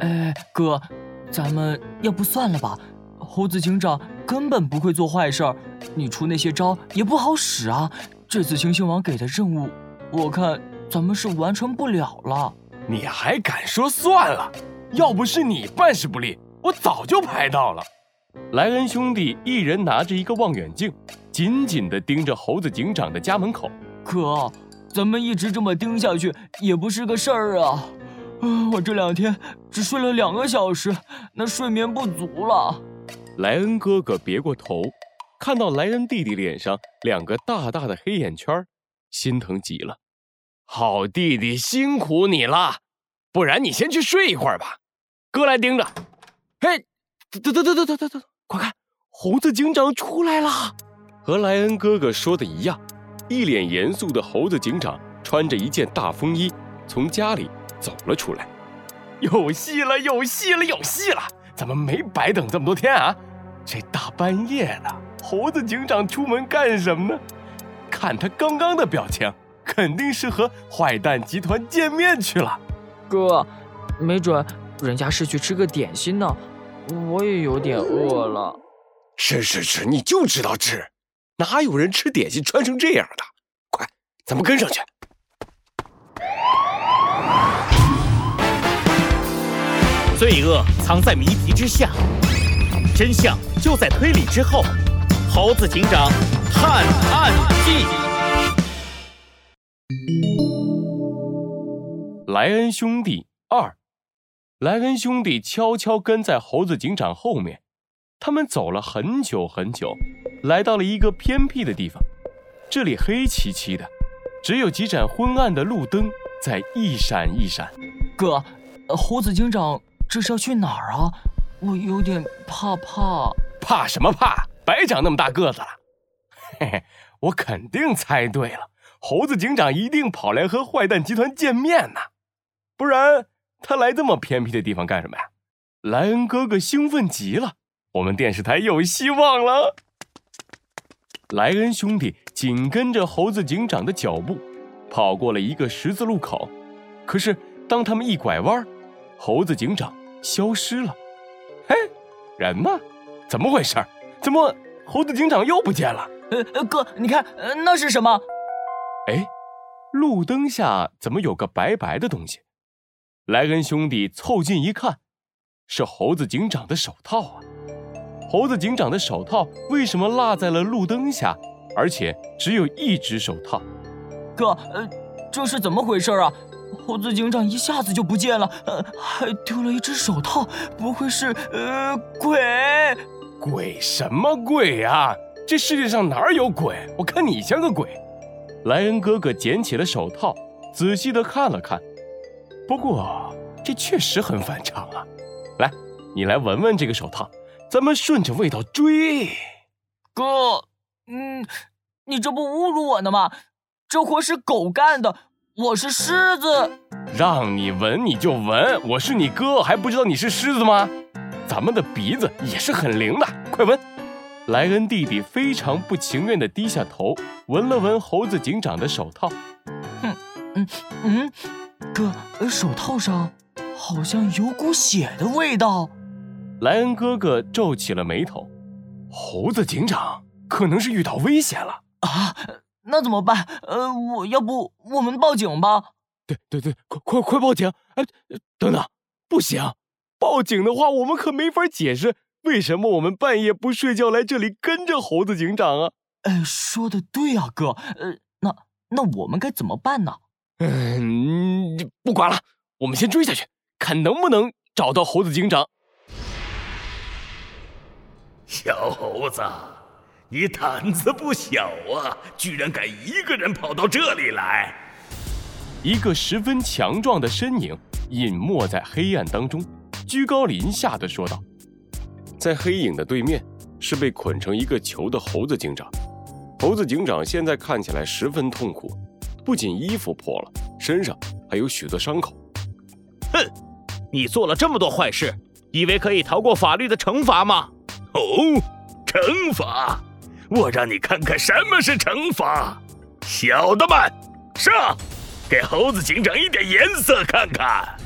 哎，哥，咱们要不算了吧？猴子警长根本不会做坏事儿，你出那些招也不好使啊。这次星星王给的任务，我看咱们是完成不了了。你还敢说算了？要不是你办事不力，我早就拍到了。莱恩兄弟一人拿着一个望远镜，紧紧地盯着猴子警长的家门口。哥，咱们一直这么盯下去也不是个事儿啊！啊，我这两天只睡了两个小时，那睡眠不足了。莱恩哥哥别过头，看到莱恩弟弟脸上两个大大的黑眼圈，心疼极了。好弟弟，辛苦你了，不然你先去睡一会儿吧，哥来盯着。嘿。等等等等等等等，快看，猴子警长出来了！和莱恩哥哥说的一样，一脸严肃的猴子警长穿着一件大风衣从家里走了出来。有戏了，有戏了，有戏了！咱们没白等这么多天啊！这大半夜的，猴子警长出门干什么呢？看他刚刚的表情，肯定是和坏蛋集团见面去了。哥，没准人家是去吃个点心呢。我也有点饿了，吃吃吃！你就知道吃，哪有人吃点心穿成这样的？快，咱们跟上去。罪恶藏在谜题之下，真相就在推理之后。猴子警长探案记，莱恩兄弟二。莱恩兄弟悄悄跟在猴子警长后面，他们走了很久很久，来到了一个偏僻的地方。这里黑漆漆的，只有几盏昏暗的路灯在一闪一闪。哥，猴子警长这是要去哪儿啊？我有点怕怕。怕什么怕？白长那么大个子了。嘿嘿，我肯定猜对了，猴子警长一定跑来和坏蛋集团见面呢，不然。他来这么偏僻的地方干什么呀？莱恩哥哥兴奋极了，我们电视台有希望了。莱恩兄弟紧跟着猴子警长的脚步，跑过了一个十字路口。可是当他们一拐弯，猴子警长消失了。哎，人呢？怎么回事？怎么猴子警长又不见了？呃，哥，你看，呃那是什么？哎，路灯下怎么有个白白的东西？莱恩兄弟凑近一看，是猴子警长的手套啊！猴子警长的手套为什么落在了路灯下，而且只有一只手套？哥，呃，这是怎么回事啊？猴子警长一下子就不见了，呃，还丢了一只手套，不会是呃鬼？鬼什么鬼呀？这世界上哪有鬼？我看你像个鬼！莱恩哥哥捡起了手套，仔细的看了看。不过这确实很反常啊！来，你来闻闻这个手套，咱们顺着味道追。哥，嗯，你这不侮辱我呢吗？这活是狗干的，我是狮子。让你闻你就闻，我是你哥，还不知道你是狮子吗？咱们的鼻子也是很灵的，快闻！莱恩弟弟非常不情愿地低下头，闻了闻猴子警长的手套。嗯嗯嗯。哥，手套上好像有股血的味道。莱恩哥哥皱起了眉头，猴子警长可能是遇到危险了啊！那怎么办？呃，我要不我们报警吧？对对对，快快快报警！哎，等等，不行，报警的话我们可没法解释为什么我们半夜不睡觉来这里跟着猴子警长啊！哎，说的对啊，哥。呃，那那我们该怎么办呢？嗯，不管了，我们先追下去，看能不能找到猴子警长。小猴子，你胆子不小啊，居然敢一个人跑到这里来！一个十分强壮的身影隐没在黑暗当中，居高临下的说道：“在黑影的对面，是被捆成一个球的猴子警长。猴子警长现在看起来十分痛苦。”不仅衣服破了，身上还有许多伤口。哼，你做了这么多坏事，以为可以逃过法律的惩罚吗？哦，惩罚！我让你看看什么是惩罚！小的们，上，给猴子警长一点颜色看看。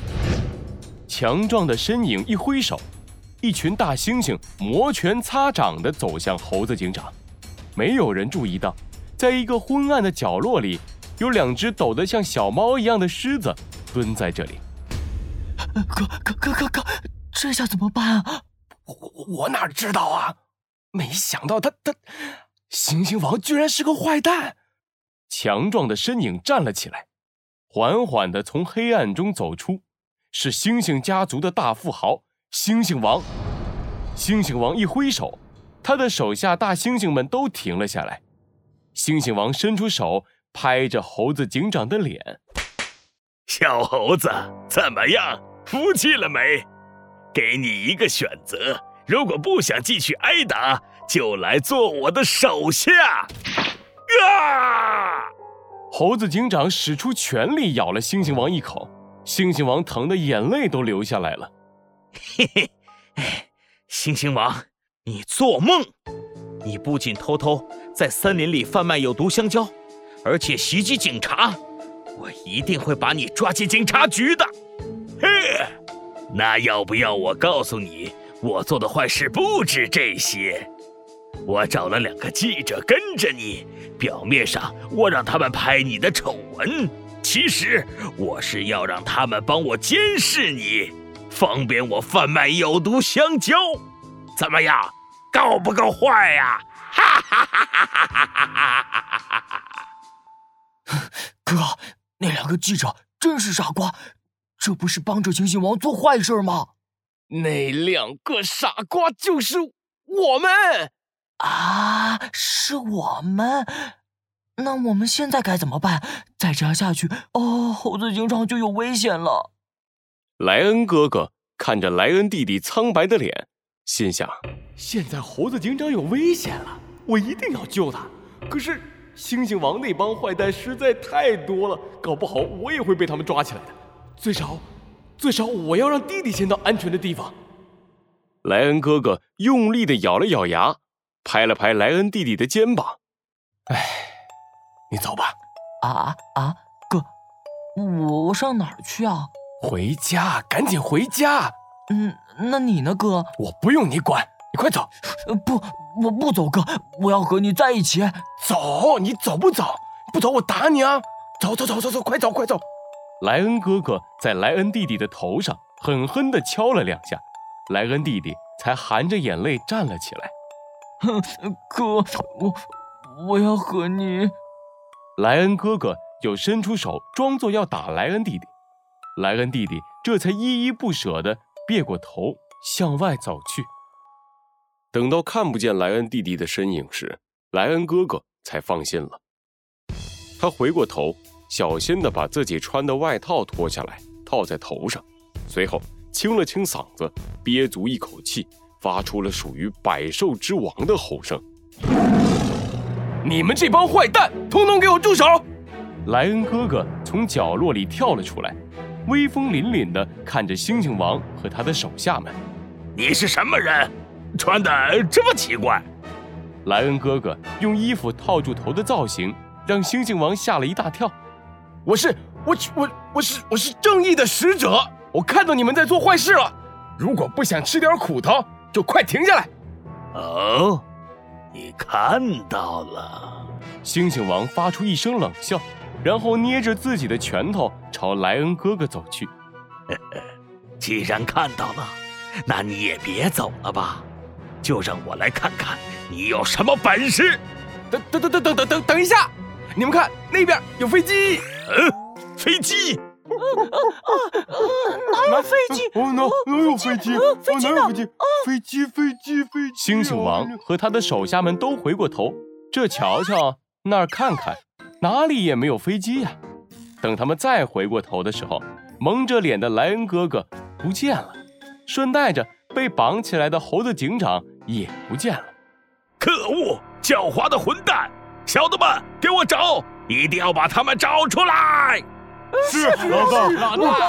强壮的身影一挥手，一群大猩猩摩拳擦掌地走向猴子警长。没有人注意到，在一个昏暗的角落里，有两只抖得像小猫一样的狮子蹲在这里。哥哥哥哥哥，这下怎么办啊？我我哪知道啊？没想到他他，猩猩王居然是个坏蛋！强壮的身影站了起来，缓缓的从黑暗中走出，是猩猩家族的大富豪猩猩王。猩猩王一挥手，他的手下大猩猩们都停了下来。猩猩王伸出手拍着猴子警长的脸：“小猴子，怎么样？服气了没？给你一个选择，如果不想继续挨打，就来做我的手下。”啊！猴子警长使出全力咬了猩猩王一口，猩猩王疼得眼泪都流下来了。嘿嘿，猩猩王，你做梦！你不仅偷偷在森林里贩卖有毒香蕉，而且袭击警察，我一定会把你抓进警察局的。嘿，那要不要我告诉你，我做的坏事不止这些？我找了两个记者跟着你，表面上我让他们拍你的丑闻，其实我是要让他们帮我监视你，方便我贩卖有毒香蕉。怎么样，够不够坏呀？哈哈哈哈哈哈！哥，那两个记者真是傻瓜，这不是帮着猩猩王做坏事吗？那两个傻瓜就是我们。啊，是我们，那我们现在该怎么办？再这样下去，哦，猴子警长就有危险了。莱恩哥哥看着莱恩弟弟苍白的脸，心想：现在猴子警长有危险了，我一定要救他。可是猩猩王那帮坏蛋实在太多了，搞不好我也会被他们抓起来的。最少，最少我要让弟弟先到安全的地方。莱恩哥哥用力的咬了咬牙。拍了拍莱恩弟弟的肩膀，哎，你走吧。啊啊啊，哥，我我上哪儿去啊？回家，赶紧回家。嗯，那你呢，哥？我不用你管，你快走。不，我不走，哥，我要和你在一起。走，你走不走？不走，我打你啊！走走走走走，快走快走！莱恩哥哥在莱恩弟弟的头上狠狠地敲了两下，莱恩弟弟才含着眼泪站了起来。哼，哥，我我要和你。莱恩哥哥又伸出手，装作要打莱恩弟弟。莱恩弟弟这才依依不舍地别过头向外走去。等到看不见莱恩弟弟的身影时，莱恩哥哥才放心了。他回过头，小心地把自己穿的外套脱下来套在头上，随后清了清嗓子，憋足一口气。发出了属于百兽之王的吼声！你们这帮坏蛋，统统给我住手！莱恩哥哥从角落里跳了出来，威风凛凛地看着猩猩王和他的手下们：“你是什么人？穿的这么奇怪？”莱恩哥哥用衣服套住头的造型，让猩猩王吓了一大跳。“我是我我我是我是正义的使者！我看到你们在做坏事了，如果不想吃点苦头。”就快停下来！哦，你看到了。猩猩王发出一声冷笑，然后捏着自己的拳头朝莱恩哥哥走去。既然看到了，那你也别走了吧，就让我来看看你有什么本事。等等等等等等等等一下，你们看那边有飞机。嗯，飞机。啊啊啊！哪有飞机？哪哪有飞机？飞机呢？飞机飞机飞机！猩猩王和他的手下们都回过头，这瞧瞧，那儿看看，哪里也没有飞机呀。等他们再回过头的时候，蒙着脸的莱恩哥哥不见了，顺带着被绑起来的猴子警长也不见了。可恶，狡猾的混蛋！小的们，给我找，一定要把他们找出来！是老大，老大。